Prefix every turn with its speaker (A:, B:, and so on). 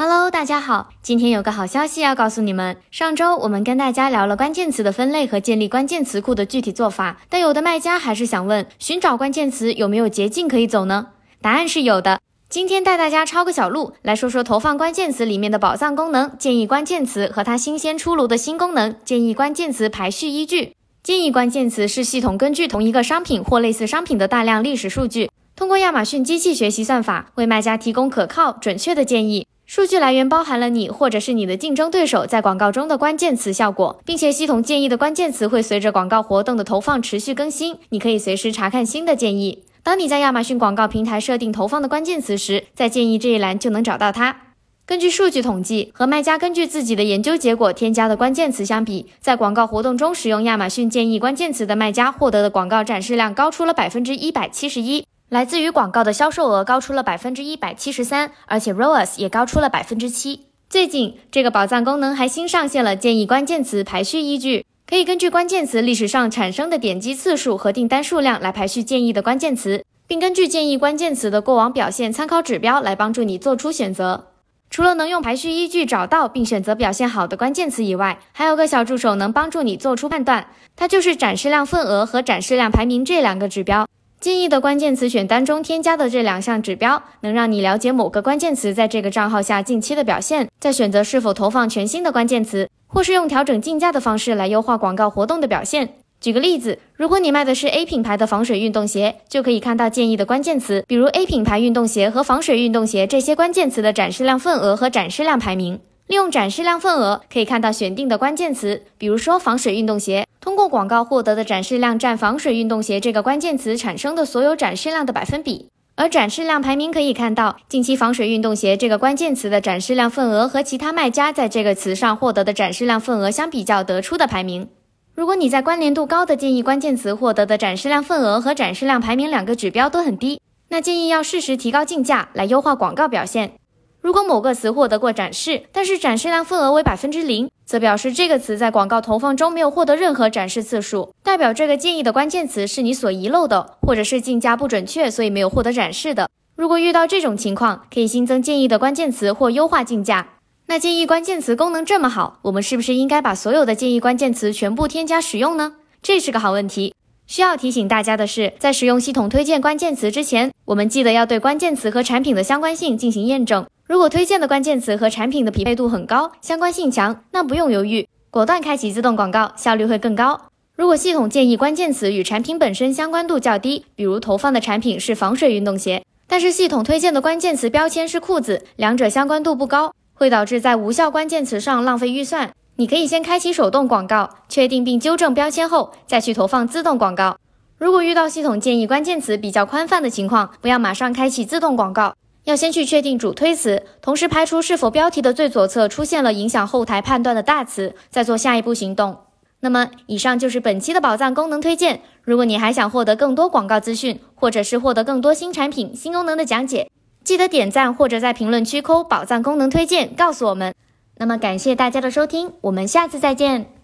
A: Hello，大家好，今天有个好消息要告诉你们。上周我们跟大家聊了关键词的分类和建立关键词库的具体做法，但有的卖家还是想问，寻找关键词有没有捷径可以走呢？答案是有的。今天带大家抄个小路，来说说投放关键词里面的宝藏功能——建议关键词和它新鲜出炉的新功能——建议关键词排序依据。建议关键词是系统根据同一个商品或类似商品的大量历史数据，通过亚马逊机器学习算法，为卖家提供可靠、准确的建议。数据来源包含了你或者是你的竞争对手在广告中的关键词效果，并且系统建议的关键词会随着广告活动的投放持续更新，你可以随时查看新的建议。当你在亚马逊广告平台设定投放的关键词时，在建议这一栏就能找到它。根据数据统计，和卖家根据自己的研究结果添加的关键词相比，在广告活动中使用亚马逊建议关键词的卖家获得的广告展示量高出了百分之一百七十一。来自于广告的销售额高出了百分之一百七十三，而且 ROAS 也高出了百分之七。最近，这个宝藏功能还新上线了建议关键词排序依据，可以根据关键词历史上产生的点击次数和订单数量来排序建议的关键词，并根据建议关键词的过往表现参考指标来帮助你做出选择。除了能用排序依据找到并选择表现好的关键词以外，还有个小助手能帮助你做出判断，它就是展示量份额和展示量排名这两个指标。建议的关键词选单中添加的这两项指标，能让你了解某个关键词在这个账号下近期的表现，再选择是否投放全新的关键词，或是用调整竞价的方式来优化广告活动的表现。举个例子，如果你卖的是 A 品牌的防水运动鞋，就可以看到建议的关键词，比如 A 品牌运动鞋和防水运动鞋这些关键词的展示量份额和展示量排名。利用展示量份额可以看到选定的关键词，比如说防水运动鞋，通过广告获得的展示量占防水运动鞋这个关键词产生的所有展示量的百分比。而展示量排名可以看到近期防水运动鞋这个关键词的展示量份额和其他卖家在这个词上获得的展示量份额相比较得出的排名。如果你在关联度高的建议关键词获得的展示量份额和展示量排名两个指标都很低，那建议要适时提高竞价来优化广告表现。如果某个词获得过展示，但是展示量份额为百分之零，则表示这个词在广告投放中没有获得任何展示次数，代表这个建议的关键词是你所遗漏的，或者是竞价不准确，所以没有获得展示的。如果遇到这种情况，可以新增建议的关键词或优化竞价。那建议关键词功能这么好，我们是不是应该把所有的建议关键词全部添加使用呢？这是个好问题。需要提醒大家的是，在使用系统推荐关键词之前，我们记得要对关键词和产品的相关性进行验证。如果推荐的关键词和产品的匹配度很高，相关性强，那不用犹豫，果断开启自动广告，效率会更高。如果系统建议关键词与产品本身相关度较低，比如投放的产品是防水运动鞋，但是系统推荐的关键词标签是裤子，两者相关度不高，会导致在无效关键词上浪费预算。你可以先开启手动广告，确定并纠正标签后，再去投放自动广告。如果遇到系统建议关键词比较宽泛的情况，不要马上开启自动广告，要先去确定主推词，同时排除是否标题的最左侧出现了影响后台判断的大词，再做下一步行动。那么，以上就是本期的宝藏功能推荐。如果你还想获得更多广告资讯，或者是获得更多新产品、新功能的讲解，记得点赞或者在评论区扣“宝藏功能推荐”告诉我们。那么感谢大家的收听，我们下次再见。